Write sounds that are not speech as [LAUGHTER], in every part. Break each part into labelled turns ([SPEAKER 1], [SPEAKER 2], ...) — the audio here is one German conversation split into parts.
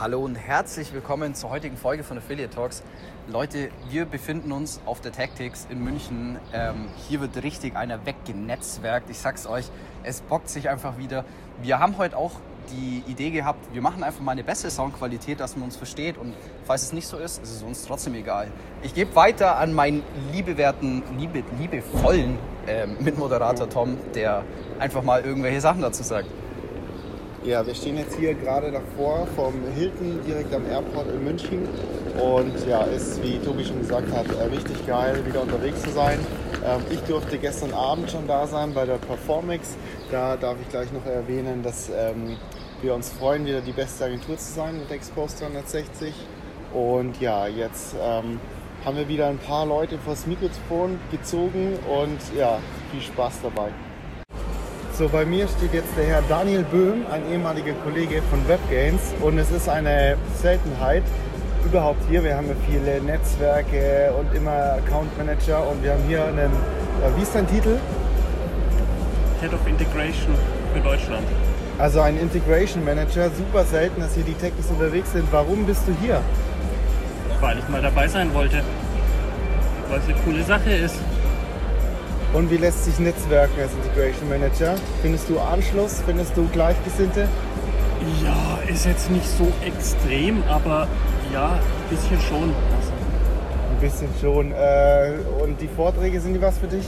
[SPEAKER 1] Hallo und herzlich willkommen zur heutigen Folge von Affiliate Talks. Leute, wir befinden uns auf der Tactics in München. Ähm, hier wird richtig einer weggenetzwerkt. Ich sag's euch, es bockt sich einfach wieder. Wir haben heute auch die Idee gehabt, wir machen einfach mal eine bessere Soundqualität, dass man uns versteht. Und falls es nicht so ist, ist es uns trotzdem egal. Ich gebe weiter an meinen liebewerten, liebe, liebevollen ähm, Mitmoderator Tom, der einfach mal irgendwelche Sachen dazu sagt.
[SPEAKER 2] Ja, wir stehen jetzt hier gerade davor vom Hilton direkt am Airport in München und ja, ist, wie Tobi schon gesagt hat, äh, richtig geil, wieder unterwegs zu sein. Ähm, ich durfte gestern Abend schon da sein bei der Performix. Da darf ich gleich noch erwähnen, dass ähm, wir uns freuen, wieder die beste Agentur zu sein mit Expos 360. Und ja, jetzt ähm, haben wir wieder ein paar Leute vors Mikrofon gezogen und ja, viel Spaß dabei. So, bei mir steht jetzt der Herr Daniel Böhm, ein ehemaliger Kollege von WebGains. Und es ist eine Seltenheit überhaupt hier. Wir haben ja viele Netzwerke und immer Account Manager. Und wir haben hier einen, äh, wie ist dein Titel?
[SPEAKER 3] Head of Integration für Deutschland.
[SPEAKER 2] Also ein Integration Manager. Super selten, dass hier die Techies unterwegs sind. Warum bist du hier?
[SPEAKER 3] Weil ich mal dabei sein wollte. Weil es eine coole Sache ist.
[SPEAKER 2] Und wie lässt sich netzwerken als Integration Manager? Findest du Anschluss? Findest du Gleichgesinnte?
[SPEAKER 3] Ja, ist jetzt nicht so extrem, aber ja, ein bisschen schon.
[SPEAKER 2] Ein bisschen schon. Äh, und die Vorträge, sind die was für dich?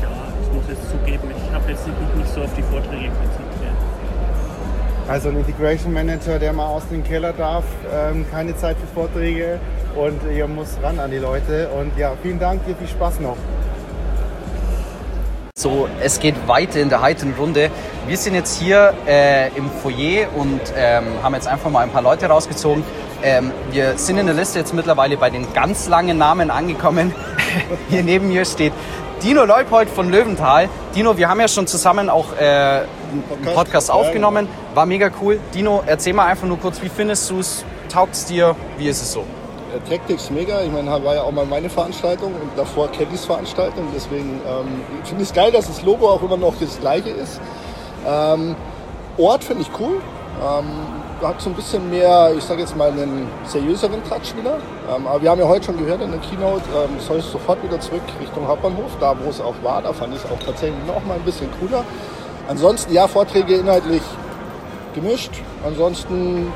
[SPEAKER 3] ja, ich muss jetzt zugeben, ich habe jetzt nicht, nicht so auf die Vorträge konzentriert.
[SPEAKER 2] Also ein Integration Manager, der mal aus dem Keller darf, ähm, keine Zeit für Vorträge und ihr muss ran an die Leute. Und ja, vielen Dank, dir viel Spaß noch.
[SPEAKER 1] So, es geht weiter in der heiteren Runde. Wir sind jetzt hier äh, im Foyer und ähm, haben jetzt einfach mal ein paar Leute rausgezogen. Ähm, wir sind in der Liste jetzt mittlerweile bei den ganz langen Namen angekommen. [LAUGHS] hier neben mir steht Dino Leupold von Löwenthal. Dino, wir haben ja schon zusammen auch äh, einen
[SPEAKER 2] Podcast.
[SPEAKER 1] Podcast aufgenommen. War mega cool. Dino, erzähl mal einfach nur kurz, wie findest du es? Taugt es dir? Wie ist es so?
[SPEAKER 4] Äh, Tactics mega. Ich meine, war ja auch mal meine Veranstaltung und davor Kellys Veranstaltung. Deswegen ähm, finde ich es geil, dass das Logo auch immer noch das gleiche ist. Ähm, Ort finde ich cool. Ähm, hat so ein bisschen mehr, ich sage jetzt mal, einen seriöseren Touch wieder. Ähm, aber wir haben ja heute schon gehört in der Keynote, ähm, soll es sofort wieder zurück Richtung Hauptbahnhof, da wo es auch war. Da fand ich es auch tatsächlich noch mal ein bisschen cooler. Ansonsten, ja, Vorträge inhaltlich gemischt. Ansonsten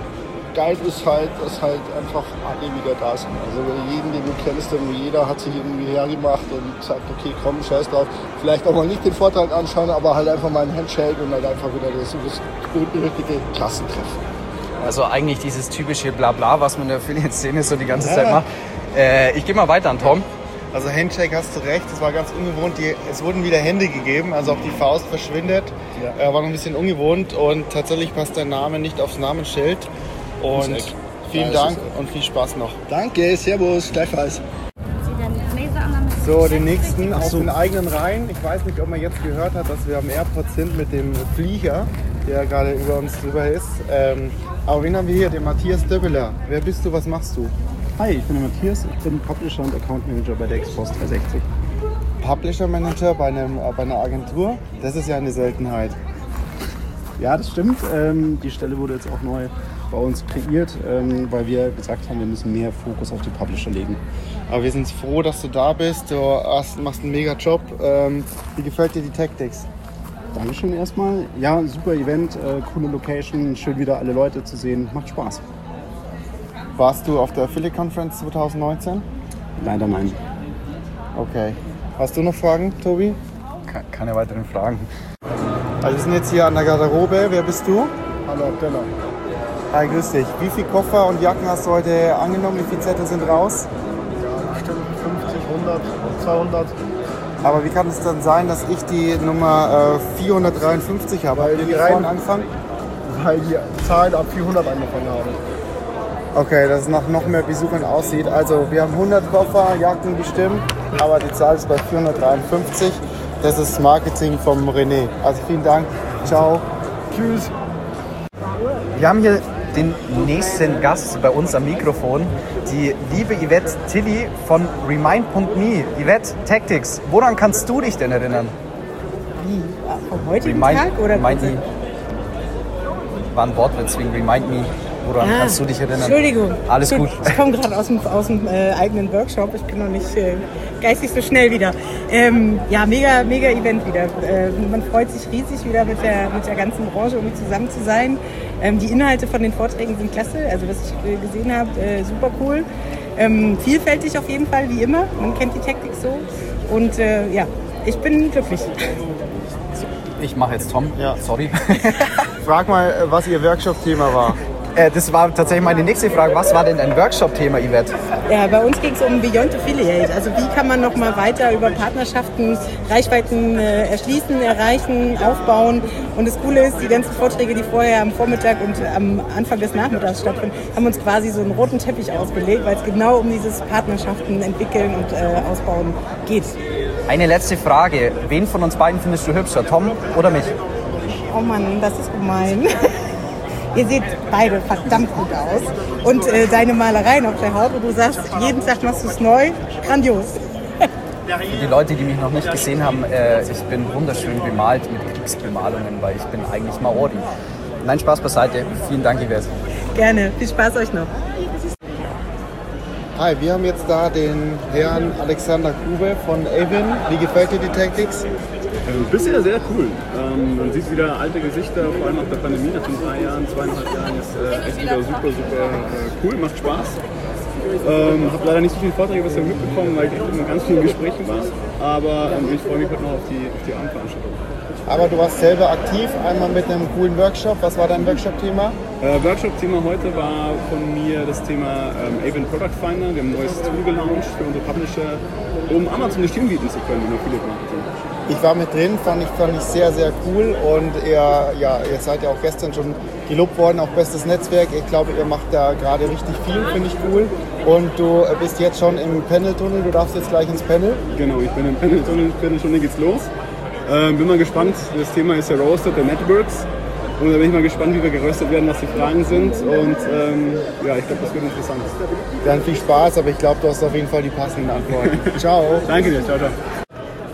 [SPEAKER 4] geil ist halt, dass halt einfach alle wieder da sind. Also jeden, den du kennst, irgendwie jeder hat sich irgendwie hergemacht und sagt, okay, komm, scheiß drauf. Vielleicht auch mal nicht den Vortrag anschauen, aber halt einfach mal ein Handshake und halt einfach wieder das, das nötige Klassentreffen.
[SPEAKER 1] Also eigentlich dieses typische Blabla, was man in der Affiliate-Szene so die ganze Zeit macht. Äh, ich gehe mal weiter an Tom.
[SPEAKER 2] Also Handshake hast du recht, es war ganz ungewohnt. Die, es wurden wieder Hände gegeben, also auch die Faust verschwindet. Äh, war noch ein bisschen ungewohnt und tatsächlich passt dein Name nicht aufs Namensschild. Und vielen Dank und viel Spaß noch.
[SPEAKER 4] Danke, Servus, gleichfalls.
[SPEAKER 2] So, den nächsten auf den eigenen Reihen. Ich weiß nicht, ob man jetzt gehört hat, dass wir am Airport sind mit dem Flieger, der gerade über uns drüber ist. Ähm, aber wen haben wir hier? Den Matthias Döbbeler. Wer bist du? Was machst du?
[SPEAKER 5] Hi, ich bin der Matthias, ich bin Publisher und Account Manager bei der Expos 360.
[SPEAKER 2] Publisher Manager bei, einem, äh, bei einer Agentur. Das ist ja eine Seltenheit.
[SPEAKER 5] Ja, das stimmt. Ähm, die Stelle wurde jetzt auch neu bei uns kreiert, ähm, weil wir gesagt haben, wir müssen mehr Fokus auf die Publisher legen.
[SPEAKER 2] Aber wir sind froh, dass du da bist. Du hast, machst einen mega Job. Ähm, wie gefällt dir die Tactics?
[SPEAKER 5] Dankeschön erstmal. Ja, super Event, äh, coole Location, schön wieder alle Leute zu sehen, macht Spaß.
[SPEAKER 2] Warst du auf der Affiliate Conference 2019?
[SPEAKER 5] Leider nein.
[SPEAKER 2] Okay. Hast du noch Fragen, Tobi?
[SPEAKER 1] Keine weiteren Fragen.
[SPEAKER 2] Also wir sind jetzt hier an der Garderobe. Wer bist du?
[SPEAKER 4] Hallo, Abdella.
[SPEAKER 2] Hi, grüß dich. Wie viele Koffer und Jacken hast du heute angenommen? Wie viele Zettel sind raus?
[SPEAKER 4] Ja, bestimmt 50, 100, 200.
[SPEAKER 2] Aber wie kann es dann sein, dass ich die Nummer äh, 453 habe?
[SPEAKER 4] Weil
[SPEAKER 2] Habt
[SPEAKER 4] die rein-
[SPEAKER 2] angefangen?
[SPEAKER 4] Weil die Zahlen ab 400 angefangen haben.
[SPEAKER 2] Okay, dass es nach noch mehr Besuchern aussieht. Also wir haben 100 Koffer, Jacken bestimmt, aber die Zahl ist bei 453. Das ist Marketing vom René. Also vielen Dank. Ciao. Tschüss.
[SPEAKER 1] Wir haben hier den nächsten Gast bei uns am Mikrofon, die liebe Yvette Tilly von Remind.me. Yvette, Tactics, woran kannst du dich denn erinnern?
[SPEAKER 6] Wie? Vom heutigen
[SPEAKER 1] Remind,
[SPEAKER 6] Tag oder?
[SPEAKER 1] Remind Me. War ein Wortwitz wegen Remind Me. Woran
[SPEAKER 6] Ah,
[SPEAKER 1] kannst du dich erinnern?
[SPEAKER 6] Entschuldigung.
[SPEAKER 1] Alles gut.
[SPEAKER 6] Ich komme gerade aus dem, aus dem äh, eigenen Workshop. Ich bin noch nicht äh, geistig so schnell wieder. Ähm, ja, mega, mega Event wieder. Äh, man freut sich riesig wieder mit der, mit der ganzen Branche irgendwie zusammen zu sein. Ähm, die Inhalte von den Vorträgen sind klasse. Also was ich äh, gesehen habe, äh, super cool. Ähm, vielfältig auf jeden Fall, wie immer. Man kennt die Taktik so. Und äh, ja, ich bin glücklich.
[SPEAKER 1] Ich mache jetzt Tom.
[SPEAKER 2] Ja.
[SPEAKER 1] Sorry. [LAUGHS]
[SPEAKER 2] Frag mal, was Ihr Workshop-Thema war.
[SPEAKER 1] Äh, das war tatsächlich meine nächste Frage. Was war denn dein Workshop-Thema, Yvette?
[SPEAKER 6] Ja, bei uns ging es um Beyond Affiliate. Also wie kann man noch mal weiter über Partnerschaften, Reichweiten äh, erschließen, erreichen, aufbauen. Und das Coole ist, die ganzen Vorträge, die vorher am Vormittag und am Anfang des Nachmittags stattfinden, haben uns quasi so einen roten Teppich ausgelegt, weil es genau um dieses Partnerschaften entwickeln und äh, ausbauen geht.
[SPEAKER 1] Eine letzte Frage. Wen von uns beiden findest du hübscher, Tom oder mich?
[SPEAKER 6] Oh Mann, das ist gemein. [LAUGHS] Ihr seht beide verdammt gut aus. Und äh, deine Malereien auf der Haut, wo du sagst, jeden Tag machst du es neu, grandios.
[SPEAKER 1] Für die Leute, die mich noch nicht gesehen haben, äh, ich bin wunderschön bemalt mit Kriegsbemalungen, weil ich bin eigentlich Maori. Nein, Spaß beiseite. Vielen Dank, Yvette.
[SPEAKER 6] Gerne. Viel Spaß euch noch.
[SPEAKER 2] Hi, wir haben jetzt da den Herrn Alexander Grube von Avon. Wie gefällt dir die Tactics?
[SPEAKER 5] Ähm, bisher sehr cool. Ähm, man sieht wieder alte Gesichter, vor allem nach der Pandemie, nach den drei Jahren, zweieinhalb Jahren ist äh, echt wieder super, super äh, cool, macht Spaß. Ähm, habe leider nicht so viele Vorträge bisher mitbekommen, weil ich in ganz vielen Gesprächen war. Aber ähm, ich freue mich heute noch auf die, auf die Abendveranstaltung.
[SPEAKER 2] Aber du warst selber aktiv, einmal mit einem coolen Workshop. Was war dein Workshop-Thema?
[SPEAKER 5] Äh, Workshop-Thema heute war von mir das Thema ähm, Avon Product Finder. Wir haben ein neues Tool gelauncht für unsere Publisher, um Amazon eine Stimme bieten zu können in Affiliate Marketing.
[SPEAKER 2] Ich war mit drin, fand ich, fand ich sehr, sehr cool. Und ihr, ja, ihr seid ja auch gestern schon gelobt worden, auch bestes Netzwerk. Ich glaube, ihr macht da gerade richtig viel, finde ich cool. Und du bist jetzt schon im Panel-Tunnel, du darfst jetzt gleich ins Panel.
[SPEAKER 5] Genau, ich bin im Panel-Tunnel, Viertelstunde geht's los. Ähm, bin mal gespannt, das Thema ist ja Roasted der Networks. Und da bin ich mal gespannt, wie wir geröstet werden, was die Fragen sind. Und ähm, ja, ich glaube, das wird interessant.
[SPEAKER 2] Dann viel Spaß, aber ich glaube, du hast auf jeden Fall die passenden Antworten. [LAUGHS] Ciao.
[SPEAKER 5] Danke dir, ciao, ciao.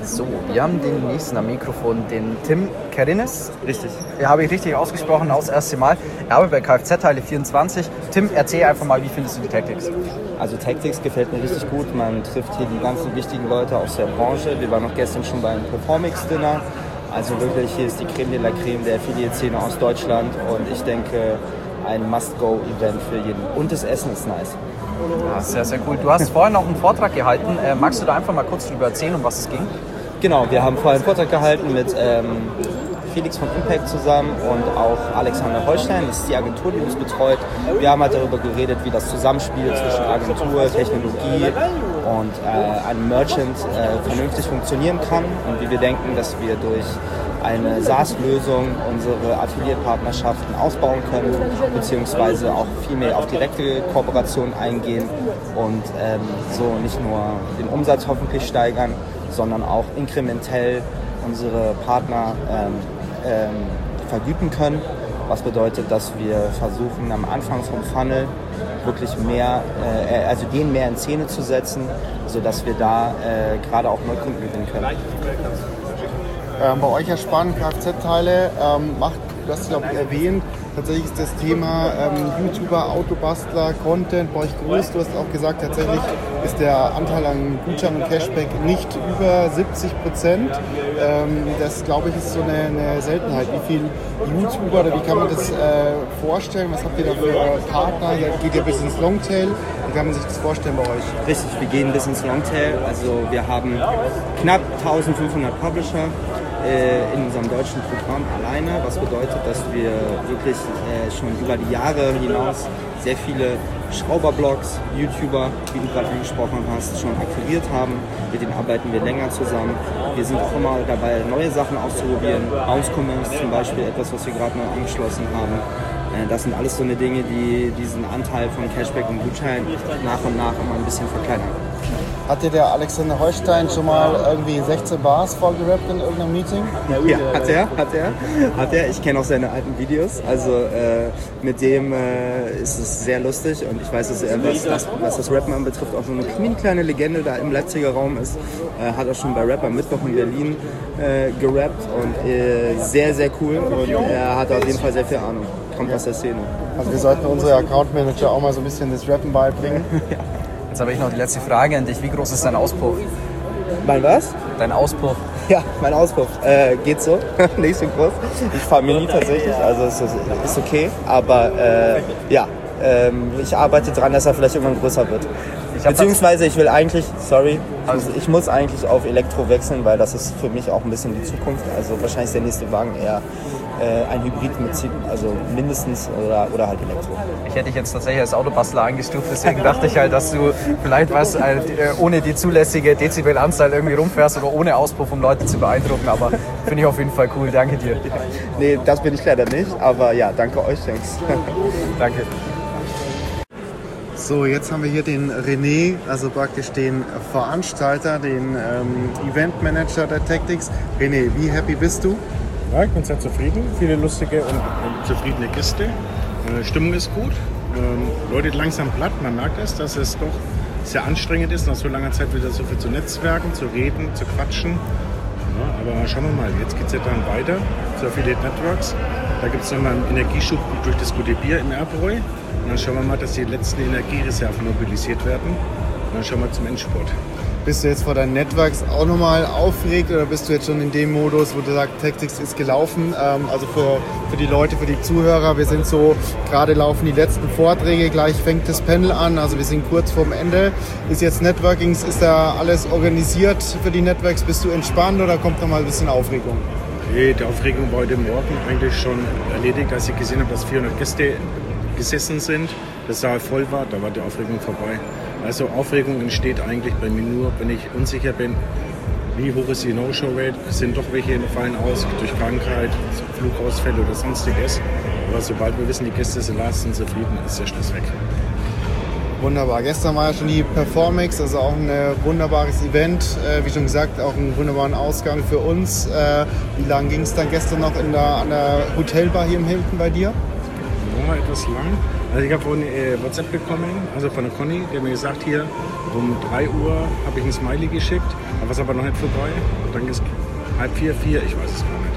[SPEAKER 1] So, wir haben den nächsten am Mikrofon, den Tim Kerines.
[SPEAKER 7] Richtig.
[SPEAKER 1] Ja, habe ich richtig ausgesprochen, aus das erste Mal. Er arbeitet bei Kfz-Teile 24. Tim, erzähl einfach mal, wie findest du die Tactics?
[SPEAKER 7] Also Tactics gefällt mir richtig gut. Man trifft hier die ganzen wichtigen Leute aus der Branche. Wir waren noch gestern schon beim Performix-Dinner. Also wirklich, hier ist die Creme de la Creme der Affiliate-Szene aus Deutschland. Und ich denke, ein Must-Go-Event für jeden. Und das Essen ist nice.
[SPEAKER 1] Ja, sehr, sehr cool. Du hast vorhin noch einen Vortrag gehalten. Äh, magst du da einfach mal kurz drüber erzählen, um was es ging?
[SPEAKER 7] Genau, wir haben vorhin einen Vortrag gehalten mit ähm, Felix von Impact zusammen und auch Alexander Holstein, das ist die Agentur, die uns betreut. Wir haben halt darüber geredet, wie das Zusammenspiel zwischen Agentur, Technologie und äh, einem Merchant äh, vernünftig funktionieren kann und wie wir denken, dass wir durch eine SaaS-Lösung unsere Affiliate-Partnerschaften ausbauen können, beziehungsweise auch viel mehr auf direkte Kooperationen eingehen und ähm, so nicht nur den Umsatz hoffentlich steigern, sondern auch inkrementell unsere Partner ähm, ähm, vergüten können. Was bedeutet, dass wir versuchen, am Anfang vom Funnel wirklich mehr, äh, also denen mehr in Szene zu setzen, sodass wir da äh, gerade auch Neukunden gewinnen können.
[SPEAKER 2] Ähm, bei euch ja spannend, Kfz-Teile ähm, macht, du hast glaube ich erwähnt, tatsächlich ist das Thema ähm, YouTuber, Autobastler, Content bei euch groß. Du hast auch gesagt, tatsächlich ist der Anteil an Gutschein und Cashback nicht über 70 Prozent. Ähm, das glaube ich ist so eine, eine Seltenheit. Wie viel YouTuber oder wie kann man das äh, vorstellen? Was habt ihr da für Partner? Geht ihr bis ins Longtail? Wie kann man sich das vorstellen bei euch?
[SPEAKER 7] Richtig, wir gehen bis ins Longtail. Also wir haben knapp 1500 Publisher in unserem deutschen Programm alleine, was bedeutet, dass wir wirklich äh, schon über die Jahre hinaus sehr viele Schrauberblogs, YouTuber, wie du gerade angesprochen hast, schon akquiriert haben. Mit denen arbeiten wir länger zusammen. Wir sind auch immer dabei, neue Sachen auszuprobieren. Bounce Commerce zum Beispiel, etwas, was wir gerade neu angeschlossen haben. Äh, das sind alles so eine Dinge, die diesen Anteil von Cashback und Gutschein nach und nach immer ein bisschen verkleinern.
[SPEAKER 2] Hat dir der Alexander Holstein schon mal irgendwie 16 Bars vorgerappt in irgendeinem Meeting?
[SPEAKER 7] Ja, hat er, hat er, hat er. Ich kenne auch seine alten Videos. Also äh, mit dem äh, ist es sehr lustig und ich weiß, dass er, was das, was das Rappen anbetrifft, auch so eine mini kleine Legende da im Leipziger Raum ist. Äh, hat auch schon bei Rapper Mittwoch in Berlin äh, gerappt und äh, sehr, sehr cool und er hat auf jeden Fall sehr viel Ahnung. Kommt aus der Szene.
[SPEAKER 2] Also wir sollten unsere Account Manager auch mal so ein bisschen das Rappen beibringen. [LAUGHS]
[SPEAKER 1] Jetzt habe ich noch die letzte Frage an dich. Wie groß ist dein Auspuff?
[SPEAKER 7] Mein was?
[SPEAKER 1] Dein Auspuff?
[SPEAKER 7] Ja, mein Auspuff äh, geht so, [LAUGHS] nicht so groß. Ich fahre Mini tatsächlich, also es ist, ist okay. Aber äh, ja, ähm, ich arbeite daran, dass er vielleicht irgendwann größer wird.
[SPEAKER 1] Ich
[SPEAKER 7] Beziehungsweise ich will eigentlich, sorry, also ich muss eigentlich auf Elektro wechseln, weil das ist für mich auch ein bisschen die Zukunft. Also wahrscheinlich ist der nächste Wagen eher äh, ein Hybrid mit also mindestens oder, oder halt Elektro.
[SPEAKER 1] Ich hätte dich jetzt tatsächlich als Autobastler eingestuft, deswegen dachte ich halt, dass du vielleicht was äh, ohne die zulässige Dezibelanzahl irgendwie rumfährst oder ohne Auspuff, um Leute zu beeindrucken. Aber finde ich auf jeden Fall cool. Danke dir.
[SPEAKER 7] Nee, das bin ich leider nicht, aber ja, danke euch, thanks.
[SPEAKER 1] Danke.
[SPEAKER 2] So, jetzt haben wir hier den René, also praktisch den Veranstalter, den ähm, Eventmanager der Tactics. René, wie happy bist du?
[SPEAKER 8] Ja, ich bin sehr zufrieden. Viele lustige und, und zufriedene Gäste. Äh, Stimmung ist gut. Ähm, Leute langsam platt. Man merkt es, dass es doch sehr anstrengend ist, nach so langer Zeit wieder so viel zu netzwerken, zu reden, zu quatschen. Ja, aber schauen wir mal, jetzt geht es ja dann weiter zu Affiliate Networks. Da gibt es nochmal einen Energieschub durch das gute Bier im Erbräu. Und dann schauen wir mal, dass die letzten Energiereserven mobilisiert werden. Und dann schauen wir zum Endspurt.
[SPEAKER 2] Bist du jetzt vor deinen Networks auch nochmal aufgeregt oder bist du jetzt schon in dem Modus, wo du sagst, Tactics ist gelaufen? Ähm, also für, für die Leute, für die Zuhörer, wir sind so, gerade laufen die letzten Vorträge, gleich fängt das Panel an, also wir sind kurz vorm Ende. Ist jetzt Networkings, ist da alles organisiert für die Networks? Bist du entspannt oder kommt noch mal ein bisschen Aufregung?
[SPEAKER 8] Nee, die Aufregung war heute Morgen eigentlich schon erledigt, als ich gesehen habe, dass 400 Gäste gesessen sind. Der Saal voll war, da war die Aufregung vorbei. Also Aufregung entsteht eigentlich bei mir nur, wenn ich unsicher bin, wie hoch ist die No-Show-Rate, sind doch welche fallen aus durch Krankheit, Flugausfälle oder sonstiges. Aber sobald wir wissen, die Gäste sind leisten zufrieden, ist der Stress weg.
[SPEAKER 2] Wunderbar. Gestern war ja schon die Performix, also auch ein äh, wunderbares Event. Äh, wie schon gesagt, auch einen wunderbaren Ausgang für uns. Äh, wie lange ging es dann gestern noch in der, an der Hotelbar hier im Hilton bei dir?
[SPEAKER 8] Ja, etwas lang. Also ich habe vorhin äh, WhatsApp bekommen, also von der Conny, der mir gesagt, hier um 3 Uhr habe ich ein Smiley geschickt, aber es aber noch nicht vorbei. Dann ist halb vier, vier, ich weiß es gar nicht.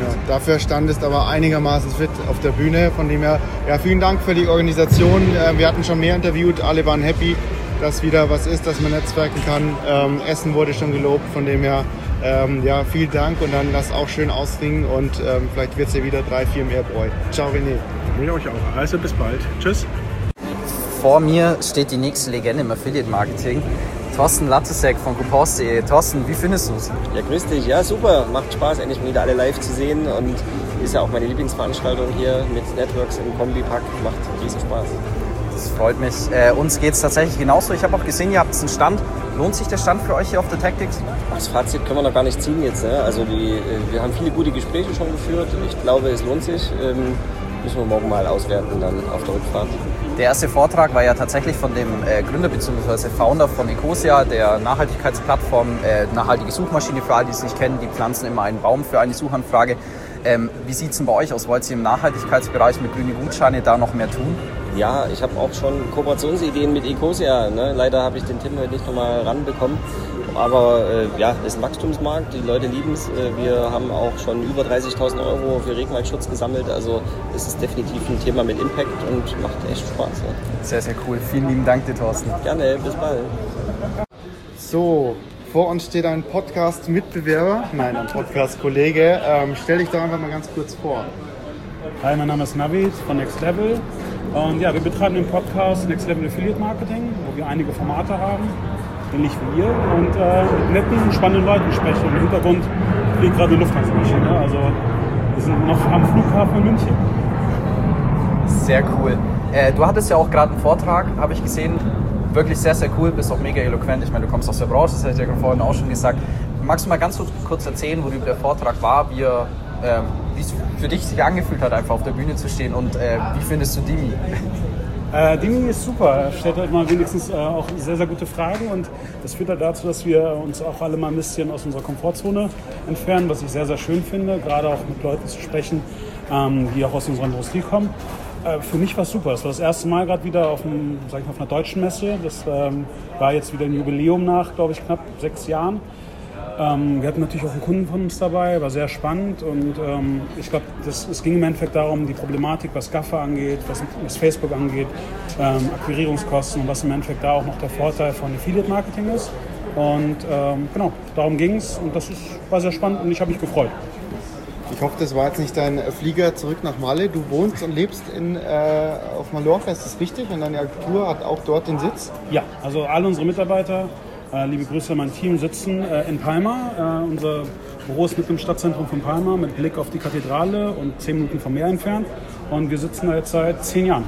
[SPEAKER 2] Ja, dafür standest aber einigermaßen fit auf der Bühne. Von dem her, ja, vielen Dank für die Organisation. Äh, Wir hatten schon mehr interviewt, alle waren happy, dass wieder was ist, dass man netzwerken kann. Ähm, Essen wurde schon gelobt, von dem her, ähm, ja, vielen Dank und dann lass auch schön ausringen und ähm, vielleicht wird es ja wieder drei, vier mehr Bräu. Ciao René.
[SPEAKER 8] Mir euch auch. Also bis bald. Tschüss.
[SPEAKER 1] Vor mir steht die nächste Legende im Affiliate-Marketing. Thorsten Latzesek von Coupons.de. Thorsten, wie findest du es?
[SPEAKER 9] Ja, grüß dich. Ja, super. Macht Spaß, endlich mal wieder alle live zu sehen. Und ist ja auch meine Lieblingsveranstaltung hier mit Networks im Kombipack. Macht riesen Spaß.
[SPEAKER 1] Das freut mich. Äh, uns geht es tatsächlich genauso. Ich habe auch gesehen, ihr habt einen Stand. Lohnt sich der Stand für euch hier auf der Tactics?
[SPEAKER 9] Das Fazit können wir noch gar nicht ziehen jetzt. Ne? Also die, äh, wir haben viele gute Gespräche schon geführt. Ich glaube, es lohnt sich. Ähm, müssen wir morgen mal auswerten dann auf der Rückfahrt.
[SPEAKER 1] Der erste Vortrag war ja tatsächlich von dem äh, Gründer bzw. Founder von Ecosia, der Nachhaltigkeitsplattform, äh, nachhaltige Suchmaschine für alle, die es nicht kennen. Die pflanzen immer einen Baum für eine Suchanfrage. Ähm, wie sieht es denn bei euch aus? Wollt ihr im Nachhaltigkeitsbereich mit grüne Gutscheine da noch mehr tun?
[SPEAKER 9] Ja, ich habe auch schon Kooperationsideen mit Ecosia. Ne? Leider habe ich den Tim heute nicht nochmal ranbekommen. Aber äh, ja, es ist ein Wachstumsmarkt, die Leute lieben es. Äh, wir haben auch schon über 30.000 Euro für Regenwaldschutz gesammelt. Also es ist definitiv ein Thema mit Impact und macht echt Spaß. Ja.
[SPEAKER 1] Sehr, sehr cool. Vielen lieben Dank dir, Thorsten.
[SPEAKER 9] Gerne, bis bald.
[SPEAKER 2] So, vor uns steht ein Podcast-Mitbewerber, nein, ein Podcast-Kollege. Ähm, stell dich doch einfach mal ganz kurz vor.
[SPEAKER 3] Hi, mein Name ist Navid von Next Level. Und ja, wir betreiben den Podcast Next Level Affiliate Marketing, wo wir einige Formate haben, ähnlich wie ihr, und äh, mit netten, spannenden Leuten sprechen. Im Hintergrund fliegt gerade eine Lufthansa-Maschine. Also wir sind noch am Flughafen München.
[SPEAKER 1] Sehr cool. Äh, du hattest ja auch gerade einen Vortrag, habe ich gesehen. Wirklich sehr, sehr cool, bist auch mega eloquent. Ich meine, du kommst aus der Branche, das hatte ich ja vorhin auch schon gesagt. Magst du mal ganz kurz erzählen, worüber der Vortrag war, wie ähm, es für dich sich angefühlt hat, einfach auf der Bühne zu stehen und äh, wie findest du Dimi?
[SPEAKER 3] Äh, Dimi ist super. Er stellt halt mal wenigstens äh, auch sehr, sehr gute Fragen und das führt halt dazu, dass wir uns auch alle mal ein bisschen aus unserer Komfortzone entfernen, was ich sehr, sehr schön finde, gerade auch mit Leuten zu sprechen, ähm, die auch aus unserer Industrie kommen. Äh, für mich war es super. Es war das erste Mal gerade wieder auf, einem, sag ich mal, auf einer deutschen Messe. Das ähm, war jetzt wieder ein Jubiläum nach, glaube ich, knapp sechs Jahren. Ähm, wir hatten natürlich auch einen Kunden von uns dabei, war sehr spannend und ähm, ich glaube, es ging im Endeffekt darum, die Problematik, was Gaffer angeht, was, was Facebook angeht, ähm, Akquirierungskosten und was im Endeffekt da auch noch der Vorteil von Affiliate Marketing ist. Und ähm, genau, darum ging es und das ist, war sehr spannend und ich habe mich gefreut.
[SPEAKER 2] Ich hoffe, das war jetzt nicht dein Flieger zurück nach Malle. Du wohnst und lebst in, äh, auf Mallorca, ist das richtig? Und deine Agentur hat auch dort den Sitz?
[SPEAKER 3] Ja, also alle unsere Mitarbeiter äh, liebe Grüße an mein Team, sitzen äh, in Palma. Äh, unser Büro ist mit im Stadtzentrum von Palma mit Blick auf die Kathedrale und zehn Minuten vom Meer entfernt. Und wir sitzen da jetzt seit zehn Jahren.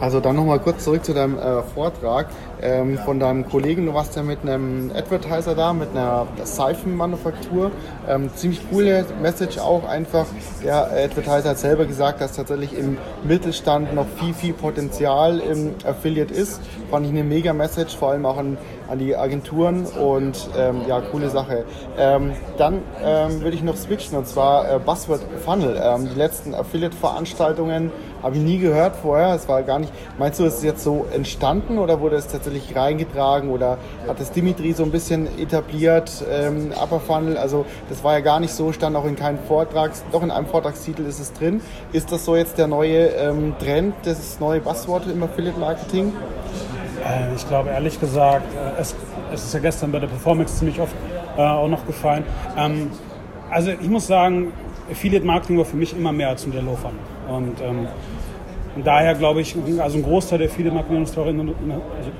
[SPEAKER 2] Also dann nochmal kurz zurück zu deinem äh, Vortrag ähm, von deinem Kollegen. Du warst ja mit einem Advertiser da, mit einer Seifenmanufaktur. Ähm, ziemlich coole Message auch einfach. Der Advertiser hat selber gesagt, dass tatsächlich im Mittelstand noch viel, viel Potenzial im Affiliate ist. Fand ich eine mega Message, vor allem auch an, an die Agenturen und ähm, ja, coole Sache. Ähm, dann ähm, würde ich noch switchen und zwar äh, Buzzword Funnel. Ähm, die letzten Affiliate-Veranstaltungen habe ich nie gehört vorher. Es war gar nicht. Meinst du, ist es jetzt so entstanden oder wurde es tatsächlich reingetragen oder hat das Dimitri so ein bisschen etabliert? Ähm, Upper Funnel, also das war ja gar nicht so, stand auch in keinem Vortrag, doch in einem Vortragstitel ist es drin. Ist das so jetzt der neue ähm, Trend, das neue Buzzword im Affiliate Marketing?
[SPEAKER 3] Äh, ich glaube ehrlich gesagt, äh, es, es, ist ja gestern bei der Performance ziemlich oft äh, auch noch gefallen. Ähm, also ich muss sagen, Affiliate Marketing war für mich immer mehr als ein Low Funnel. Und, ähm, daher glaube ich, also ein Großteil der Affiliate Marketing also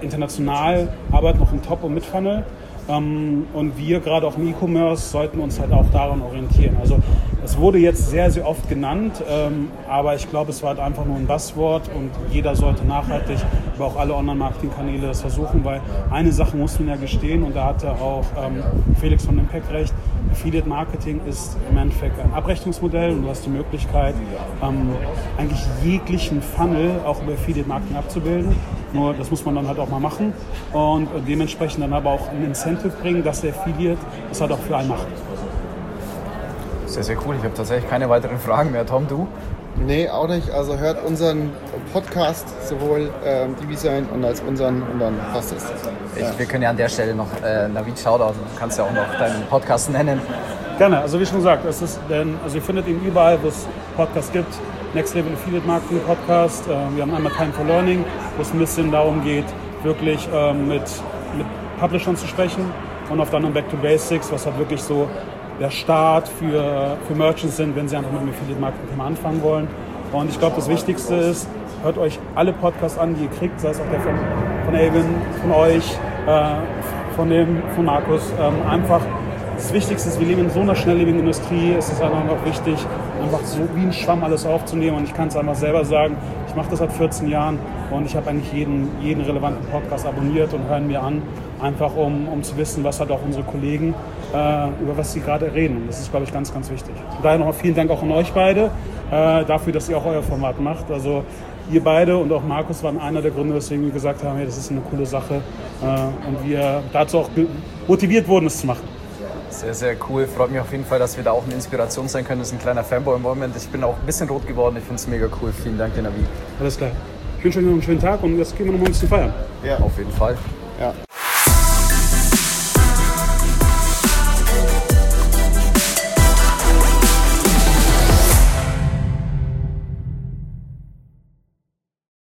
[SPEAKER 3] international arbeitet noch im Top- und Mid-Funnel. Ähm, und wir gerade auch im E-Commerce sollten uns halt auch daran orientieren. Also es wurde jetzt sehr, sehr oft genannt, ähm, aber ich glaube, es war halt einfach nur ein Buzzword und jeder sollte nachhaltig über auch alle Online-Marketing-Kanäle das versuchen, weil eine Sache muss man ja gestehen und da hatte auch ähm, Felix von Impact recht, Affiliate Marketing ist im Endeffekt ein Abrechnungsmodell und du hast die Möglichkeit, ähm, eigentlich jeglichen Funnel auch über Affiliate Marketing abzubilden. Nur das muss man dann halt auch mal machen und dementsprechend dann aber auch ein Incentive bringen, dass der Affiliate das halt auch für einen macht.
[SPEAKER 1] Sehr, sehr cool. Ich habe tatsächlich keine weiteren Fragen mehr. Tom, du?
[SPEAKER 2] Nee, auch nicht. Also hört unseren Podcast, sowohl ähm, Design und als unseren und dann passt es.
[SPEAKER 1] Ich, ja. Wir können ja an der Stelle noch äh, Navid Shoutout, du kannst ja auch noch deinen Podcast nennen.
[SPEAKER 3] Gerne, also wie schon gesagt, es ist, denn, also ihr findet ihn überall, wo es Podcasts gibt. Next Level Affiliate Marketing Podcast. Äh, wir haben einmal Time for Learning, wo es ein bisschen darum geht, wirklich äh, mit, mit Publishern zu sprechen. Und auf der anderen Back to Basics, was halt wirklich so der Start für, für Merchants sind, wenn sie einfach mit dem Affiliate Marketing anfangen wollen. Und ich glaube, das Wichtigste ist, hört euch alle Podcasts an, die ihr kriegt, sei es auch der von, von Elvin, von euch, äh, von, dem, von Markus. Ähm, einfach das Wichtigste ist, wir leben in so einer schnelllebigen Industrie, es ist einfach noch wichtig, einfach so wie ein Schwamm alles aufzunehmen. Und ich kann es einfach selber sagen, ich mache das seit 14 Jahren und ich habe eigentlich jeden, jeden relevanten Podcast abonniert und hören mir an, einfach um, um zu wissen, was hat auch unsere Kollegen, äh, über was sie gerade reden. Und das ist, glaube ich, ganz, ganz wichtig. Und daher nochmal vielen Dank auch an euch beide äh, dafür, dass ihr auch euer Format macht. Also ihr beide und auch Markus waren einer der Gründe, weswegen wir gesagt haben, hey, das ist eine coole Sache äh, und wir dazu auch motiviert wurden, es zu machen.
[SPEAKER 1] Sehr, sehr cool. Freut mich auf jeden Fall, dass wir da auch eine Inspiration sein können. Das ist ein kleiner Fanboy im Moment. Ich bin auch ein bisschen rot geworden. Ich finde es mega cool. Vielen Dank, Navi.
[SPEAKER 3] Alles klar. Ich wünsche euch noch einen schönen Tag und jetzt gehen wir noch mal ein bisschen feiern.
[SPEAKER 1] Ja, auf jeden Fall.
[SPEAKER 2] Ja.